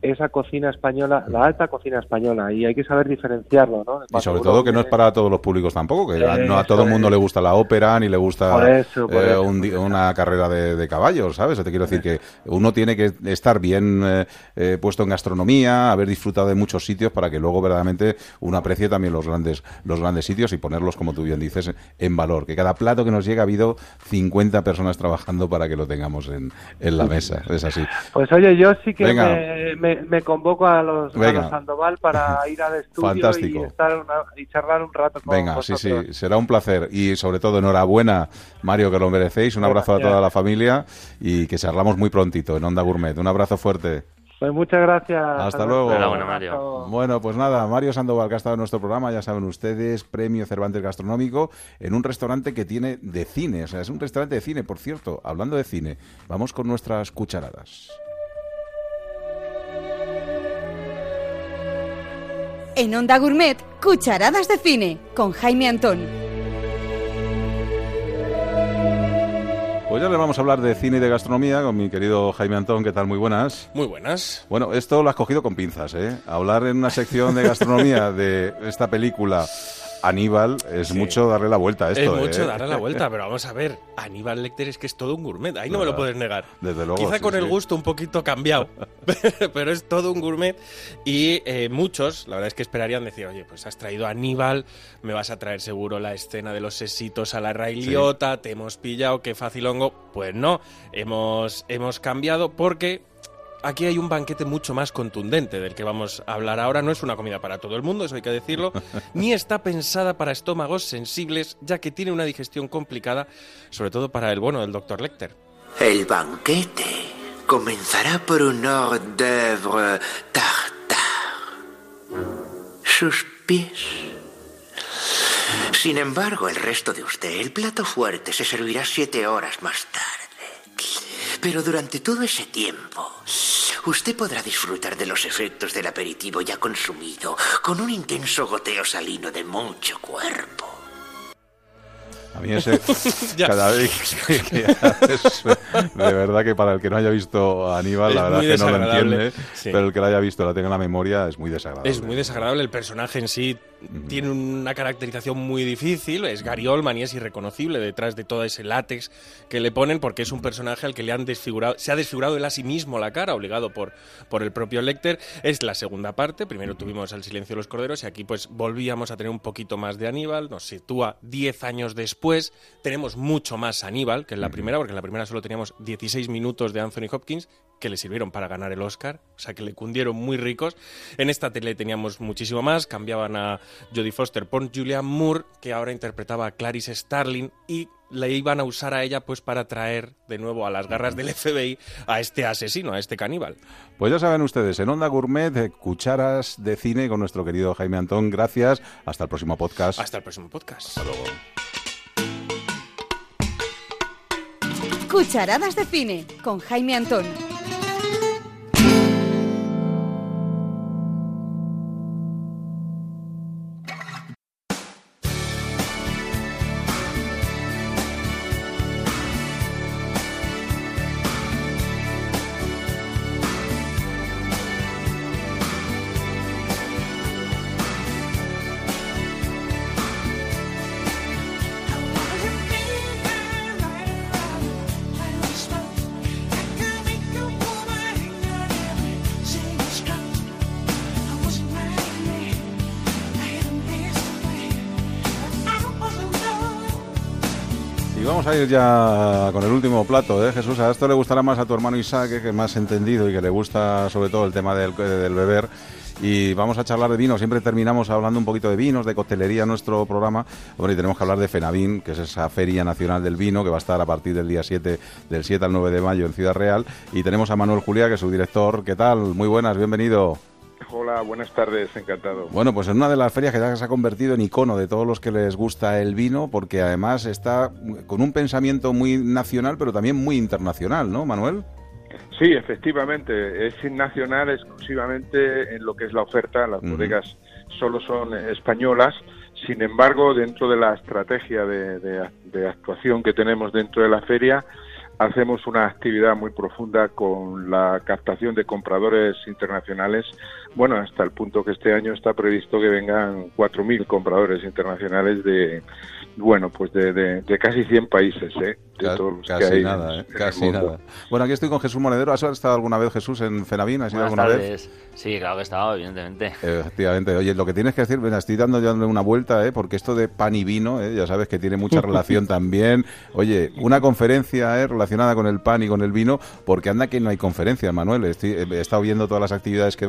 esa cocina española, la alta cocina española, y hay que saber diferenciarlo, ¿no? Y sobre todo que no es para todos los públicos tampoco, que a- no a todo el mundo le gusta la ópera ni le gusta Por eso, por eh, eso. un di- una carrera de, de caballos, ¿sabes? Te quiero decir que uno tiene que estar bien eh, eh, puesto en gastronomía, haber disfrutado de muchos sitios para que luego verdaderamente uno aprecie también los grandes los grandes sitios y ponerlos, como tú bien dices, en valor. Que cada plato que nos llega ha habido 50 personas trabajando para que lo tengamos en, en la mesa. Es así. Pues oye, yo sí que Venga. me, me, me convoco a los, a los Sandoval para ir al estudio Fantástico. y estar una- y charlar un rato con Venga, sí, vosotros. sí, será un placer. Y sobre todo, enhorabuena, Mario, que lo merecéis. Un abrazo a toda la familia y que charlamos muy prontito en Onda Gourmet. Un abrazo fuerte. Pues muchas gracias. Hasta luego. Enhorabuena, Mario. Bueno, pues nada, Mario Sandoval, que ha estado en nuestro programa, ya saben ustedes, premio Cervantes Gastronómico, en un restaurante que tiene de cine, o sea, es un restaurante de cine, por cierto, hablando de cine, vamos con nuestras cucharadas. En Onda Gourmet, Cucharadas de Cine, con Jaime Antón. Pues ya le vamos a hablar de cine y de gastronomía con mi querido Jaime Antón, ¿qué tal? Muy buenas. Muy buenas. Bueno, esto lo has cogido con pinzas, ¿eh? Hablar en una sección de gastronomía de esta película Aníbal es Sí. mucho darle la vuelta a esto, es mucho ¿eh? darle la vuelta, pero vamos a ver, Aníbal Lecter es que es todo un gourmet, ahí no me lo puedes negar. Desde luego, Quizá sí, con el gusto un poquito cambiado, pero es todo un gourmet y eh, muchos, la verdad es que esperarían decir, oye, pues has traído a Aníbal, me vas a traer seguro la escena de los sesitos a la railiota, te hemos pillado, qué fácil hongo. Pues no, hemos, hemos cambiado porque aquí hay un banquete mucho más contundente del que vamos a hablar ahora. No es una comida para todo el mundo, eso hay que decirlo, ni está pensada para estómagos sensibles, ya que tiene una digestión complicada, sobre todo para el bueno del Dr. Lecter. El banquete comenzará por un hors d'oeuvre tartare. Sus pies. Sin embargo, el resto de usted, el plato fuerte, se servirá siete horas más tarde. Pero durante todo ese tiempo, usted podrá disfrutar de los efectos del aperitivo ya consumido, con un intenso goteo salino de mucho cuerpo. A mí ese, Ya. cada vez que, que haces, de verdad que para el que no haya visto a Aníbal, Es la verdad que no lo entiende, sí. pero el que lo haya visto, la tenga en la memoria, es muy desagradable. Es muy desagradable, el personaje en sí tiene una caracterización muy difícil, es Gary Oldman y es irreconocible detrás de todo ese látex que le ponen porque es un personaje al que le han desfigurado, se ha desfigurado él a sí mismo la cara, obligado por, por el propio Lecter. Es la segunda parte, primero tuvimos El silencio de los corderos y aquí pues volvíamos a tener un poquito más de Aníbal, nos sitúa 10 años después, tenemos mucho más Aníbal que en la primera, porque en la primera solo teníamos 16 minutos de Anthony Hopkins que le sirvieron para ganar el Oscar, o sea que le cundieron muy ricos. En esta tele teníamos muchísimo más, cambiaban a Jodie Foster por Julianne Moore, que ahora interpretaba a Clarice Starling, y le iban a usar a ella pues para traer de nuevo a las garras del FBI a este asesino, a este caníbal. Pues ya saben ustedes, en Onda Gourmet, eh, cucharas de cine con nuestro querido Jaime Antón. Gracias. Hasta el próximo podcast. Hasta el próximo podcast. Hasta luego. Cucharadas de Cine, con Jaime Antón. A ir ya con el último plato, ¿eh, Jesús? A esto le gustará más a tu hermano Isaac, eh, que es más entendido y que le gusta sobre todo el tema del, del beber. Y vamos a charlar de vino. Siempre terminamos hablando un poquito de vinos, de coctelería en nuestro programa. Bueno, y tenemos que hablar de Fenavin, que es esa Feria Nacional del Vino, que va a estar a partir del día 7, del 7 al 9 de mayo en Ciudad Real. Y tenemos a Manuel Juliá, que es su director. ¿Qué tal? Muy buenas, bienvenido. Hola, buenas tardes, encantado. Bueno, pues en una de las ferias que ya se ha convertido en icono de todos los que les gusta el vino, porque además está con un pensamiento muy nacional, pero también muy internacional, ¿no, Manuel? Sí, efectivamente, es nacional exclusivamente en lo que es la oferta, las bodegas solo son españolas, sin embargo, dentro de la estrategia de, de- de actuación que tenemos dentro de la feria, hacemos una actividad muy profunda con la captación de compradores internacionales, bueno, hasta el punto que este año está previsto que vengan 4.000 compradores internacionales de, bueno, pues de, de- de casi 100 países, ¿eh? de Ca- todos los que Casi hay nada, en- ¿eh? Casi nada. Bueno, aquí estoy con Jesús Monedero. ¿Has estado alguna vez, Jesús, en Fenavín? ¿Has ido Buenas alguna tardes. vez? Sí, claro que he estado, evidentemente. Efectivamente. Oye, lo que tienes que decir, estoy dando ya una vuelta, ¿eh? porque esto de pan y vino, ¿eh? ya sabes que tiene mucha relación también. Oye, una conferencia ¿eh? relacionada con el pan y con el vino, porque anda que no hay conferencias, Manuel. Estoy- he estado viendo todas las actividades que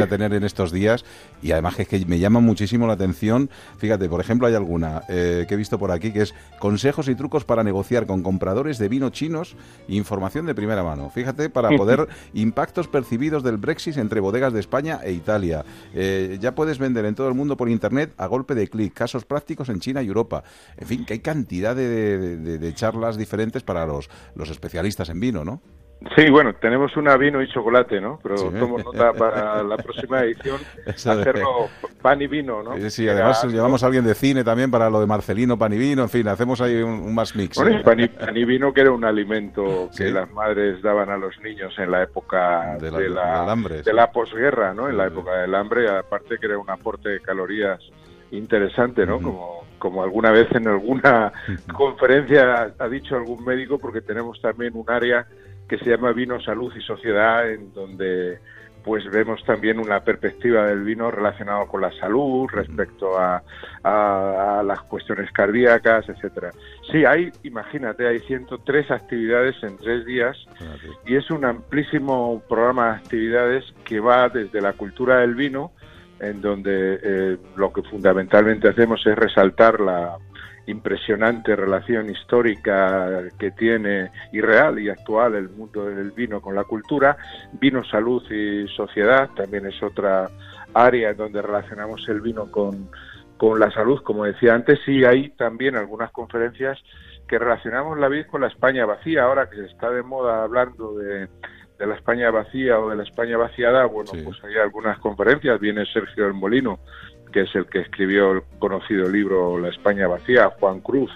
vais a tener en estos días y además que es que me llama muchísimo la atención. Fíjate, por ejemplo, hay alguna eh, que he visto por aquí que es consejos y trucos para negociar con compradores de vino chinos, información de primera mano. Fíjate, para poder impactos percibidos del Brexit entre bodegas de España e Italia. Eh, ya puedes vender en todo el mundo por internet a golpe de clic, casos prácticos en China y Europa. En fin, que hay cantidad de, de- de- de charlas diferentes para los, los especialistas en vino, ¿no? Sí, bueno, tenemos una vino y chocolate, ¿no? Pero Sí. tomo nota para la próxima edición de- hacerlo pan y vino, ¿no? Sí, Era además llevamos a alguien de cine también para lo de Marcelino, pan y vino, en fin, hacemos ahí un, un más mix. Bueno, ¿eh? pan y, pan y vino que era un alimento que Sí. las madres daban a los niños en la época De de la- la, del hambre, de sí. la posguerra, ¿no? En la época del hambre, aparte que era un aporte de calorías interesante, ¿no? Como, como alguna vez en alguna conferencia ha dicho algún médico, porque tenemos también un área que se llama Vino, Salud y Sociedad, en donde pues vemos también una perspectiva del vino relacionado con la salud respecto a, a- a las cuestiones cardíacas, etcétera. Sí, hay, imagínate, hay 103 actividades en tres días y es un amplísimo programa de actividades que va desde la cultura del vino, en donde eh, lo que fundamentalmente hacemos es resaltar la impresionante relación histórica que tiene y real y actual el mundo del vino con la cultura, vino, salud y sociedad también es otra área en donde relacionamos el vino con, con la salud, como decía antes, y hay también algunas conferencias que relacionamos la vid con la España vacía, ahora que se está de moda hablando de, de la España vacía o de la España vaciada, bueno, pues hay algunas conferencias, viene Sergio El Molino, que es el que escribió el conocido libro La España vacía, Juan Cruz,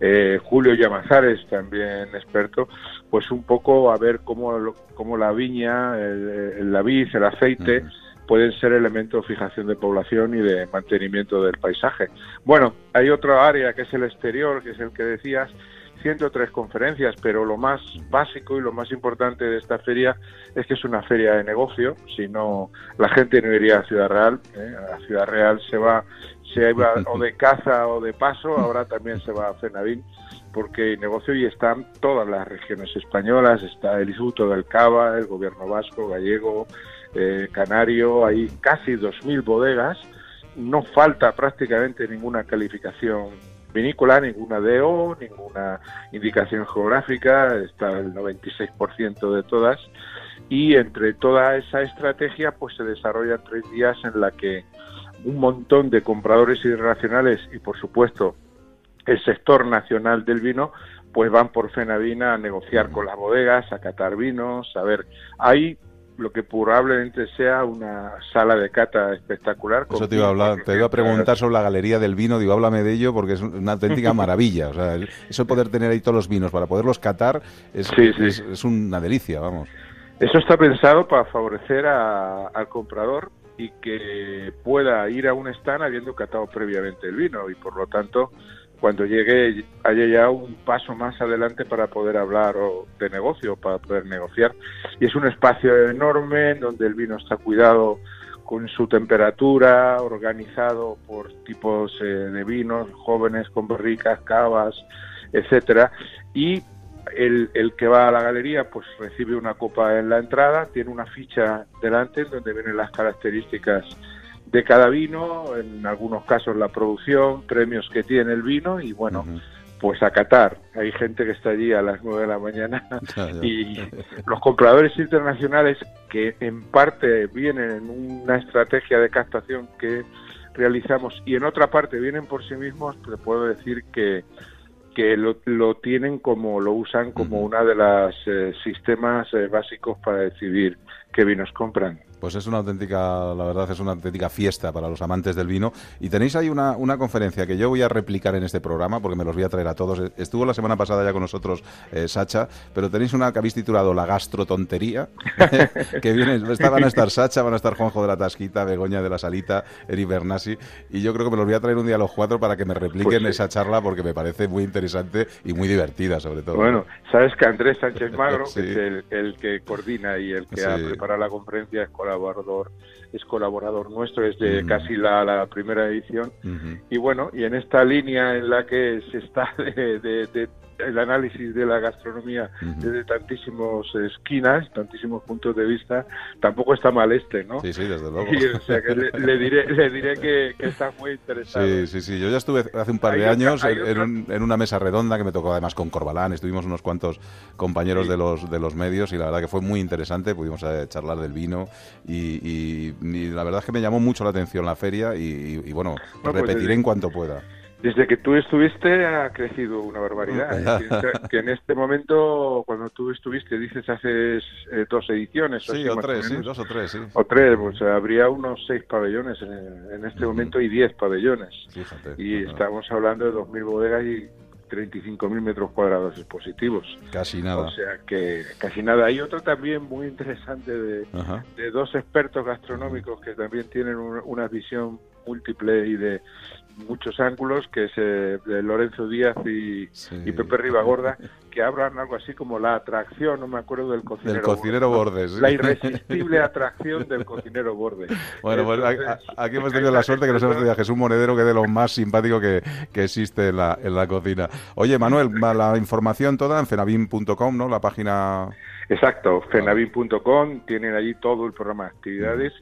eh, Julio Llamazares, también experto, pues un poco a ver cómo, cómo la viña, el, el- la vid, el aceite, pueden ser elementos de fijación de población y de mantenimiento del paisaje. Bueno, hay otra área que es el exterior, que es el que decías, 103 conferencias, pero lo más básico y lo más importante de esta feria es que es una feria de negocio, si no la gente no iría a Ciudad Real, ¿eh? a Ciudad Real se va, se va o de caza o de paso, ahora también se va a Fenavín, porque hay negocio y están todas las regiones españolas, está el Instituto del Cava, el gobierno vasco, gallego, eh, canario, hay casi 2.000 bodegas, no falta prácticamente ninguna calificación vinícola, ninguna DO, ninguna indicación geográfica, está el 96% de todas y entre toda esa estrategia pues se desarrollan tres días en la que un montón de compradores internacionales y por supuesto el sector nacional del vino pues van por Fenavina a negociar con las bodegas, a catar vinos, a ver, hay lo que probablemente sea una sala de cata espectacular. Eso te iba a hablar, te iba a preguntar sobre la galería del vino, digo, háblame de ello porque es una auténtica maravilla. O sea, eso de poder tener ahí todos los vinos para poderlos catar es, Sí, sí. es, es una delicia, vamos. Eso está pensado para favorecer a- al comprador y que pueda ir a un stand habiendo catado previamente el vino y por lo tanto cuando llegue haya ya un paso más adelante para poder hablar de negocio, para poder negociar. Y es un espacio enorme en donde el vino está cuidado con su temperatura, organizado por tipos eh, de vinos, jóvenes con barricas, cavas, etcétera, y el, el que va a la galería pues recibe una copa en la entrada, tiene una ficha delante donde vienen las características de cada vino, en algunos casos la producción, premios que tiene el vino y bueno, pues a catar. Hay gente que está allí a las 9 de la mañana y los compradores internacionales que en parte vienen en una estrategia de captación que realizamos y en otra parte vienen por sí mismos, te puedo decir que que lo, lo tienen como lo usan como una de las eh, sistemas eh, básicos para decidir qué vinos compran. Pues es una auténtica, la verdad, es una auténtica fiesta para los amantes del vino. Y tenéis ahí una, una conferencia que yo voy a replicar en este programa, porque me los voy a traer a todos. Estuvo la semana pasada ya con nosotros eh, Sacha, pero tenéis una que habéis titulado La gastrotontería, que viene, está- van a estar Sacha, van a estar Juanjo de la Tasquita, Begoña de la Salita, Eri Bernasi, y yo creo que me los voy a traer un día a los cuatro para que me repliquen Pues sí. esa charla, porque me parece muy interesante y muy divertida, sobre todo. Bueno, sabes que Andrés Sánchez Magro, Sí. que es el, el que coordina y el que Sí. ha preparado la conferencia, es colaborador, es colaborador nuestro, es de Mm. casi la, la primera edición. Y bueno, y en esta línea en la que se está de, de- de- el análisis de la gastronomía desde tantísimos esquinas, tantísimos puntos de vista, tampoco está mal este, ¿no? Sí, sí, desde luego. Y, o sea, que le, le diré, le diré que, que está muy interesado. Sí, sí, sí. Yo ya estuve hace un par de años en, otra- en un- en una mesa redonda que me tocó además con Corbalán. Estuvimos unos cuantos compañeros de los de los medios y la verdad que fue muy interesante. Pudimos eh, charlar del vino y, y- y la verdad es que me llamó mucho la atención la feria y, bueno, pues, repetiré en cuanto pueda. Desde que tú estuviste ha crecido una barbaridad. que en este momento, cuando tú estuviste, dices hace eh, dos ediciones. Sí, o tres, sí, dos o tres, sí. O tres, pues habría unos seis pabellones en, en este momento y diez pabellones. Fíjate. Y estamos hablando de 2.000 bodegas y 35.000 metros cuadrados expositivos. Casi nada. O sea que casi nada. Hay otro también muy interesante de, dos expertos gastronómicos que también tienen un- una visión múltiple y de muchos ángulos, que es eh, de Lorenzo Díaz y, y Pepe Ribagorda, que hablan algo así como la atracción, no me acuerdo del cocinero. Del cocinero Bordes. La irresistible atracción del cocinero Borde. Bueno, pues Entonces, aquí hemos tenido la suerte que nos hemos tenido a Jesús Monedero, que es de lo más simpático que, que existe en la, en la cocina. Oye, Manuel, la información toda en fenabim.com, ¿no? La página... Exacto, fenavin.com, tienen allí todo el programa de actividades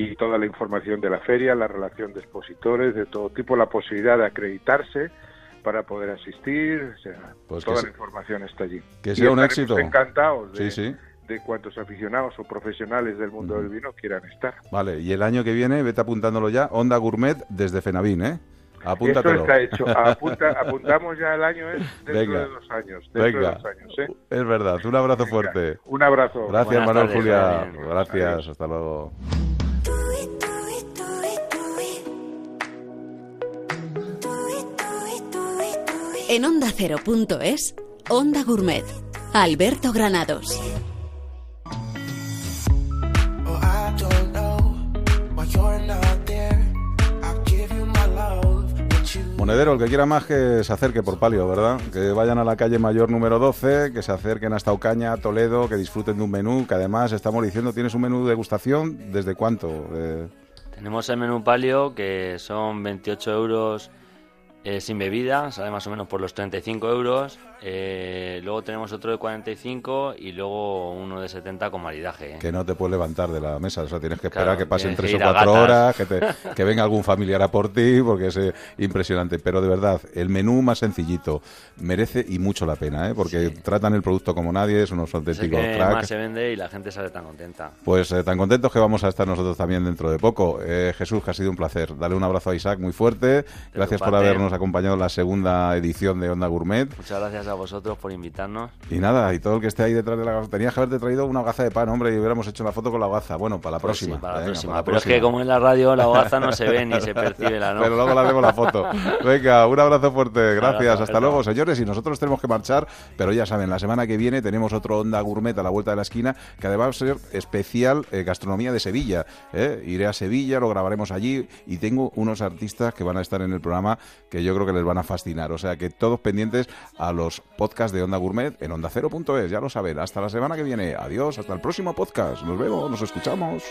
y toda la información de la feria, la relación de expositores, de todo tipo, la posibilidad de acreditarse para poder asistir, o sea, Pues toda la información está allí. que Y sea un éxito. encantados de, Sí, sí. de cuantos aficionados o profesionales del mundo del vino quieran estar. Vale, y el año que viene, vete apuntándolo ya, Onda Gourmet desde Fenabín, ¿eh? Esto Apúntatelo. está hecho. Apunta- apuntamos ya el año es dentro Venga. de dos años. Dentro Venga. de dos años, ¿eh? Es verdad, un abrazo fuerte. Un abrazo. Gracias, Buenas Manuel tardes, Julia. Gracias, hasta luego. En Onda Cero.es, Onda Gourmet. Alberto Granados. Oh, Monedero, el que quiera más que se acerque por palio, ¿verdad? Que vayan a la calle Mayor número 12, que se acerquen hasta Ocaña, Toledo, que disfruten de un menú, que además estamos diciendo, tienes un menú de degustación, ¿desde cuánto? Eh, Tenemos el menú palio que son 28 euros eh, sin bebida, sale más o menos por los 35 euros. Eh, luego tenemos otro de 45 y luego uno de 70 con maridaje. ¿eh? que no te puedes levantar de la mesa, o sea, tienes que esperar Claro, que pasen tienes que tres o ir a cuatro gatas. horas, que, te- que venga algún familiar a por ti, porque es eh, impresionante. Pero de verdad, el menú más sencillito merece y mucho la pena, ¿eh? porque tratan el producto como nadie, son unos Es el auténticos que más se vende y la gente sale tan contenta. Pues eh, tan contentos que vamos a estar nosotros también dentro de poco. Eh, Jesús, que ha sido un placer. Dale un abrazo a Isaac muy fuerte. Gracias por parte. Habernos acompañado en la segunda edición de Onda Gourmet. Muchas gracias a vosotros por invitarnos. Y nada, y todo el que esté ahí detrás de la gaza. Tenías que haberte traído una hogaza de pan, hombre, y hubiéramos hecho la foto con la hogaza. Bueno, para la Pues sí, próxima. para la Venga, próxima. para la Pero es que como en la radio la hogaza no se ve ni se percibe la no. Pero luego le hacemos la foto. Venga, un abrazo fuerte. Gracias. abrazo, Hasta luego, señores. Y nosotros tenemos que marchar, pero ya saben, la semana que viene tenemos otro Onda Gourmet a la vuelta de la esquina, que además va a ser especial eh, gastronomía de Sevilla. ¿eh? Iré a Sevilla, lo grabaremos allí y tengo unos artistas que van a estar en el programa que yo creo que les van a fascinar. O sea que todos pendientes a los podcasts de Onda Gourmet en ondacero.es. Ya lo saben. Hasta la semana que viene. Adiós. Hasta el próximo podcast. Nos vemos, nos escuchamos.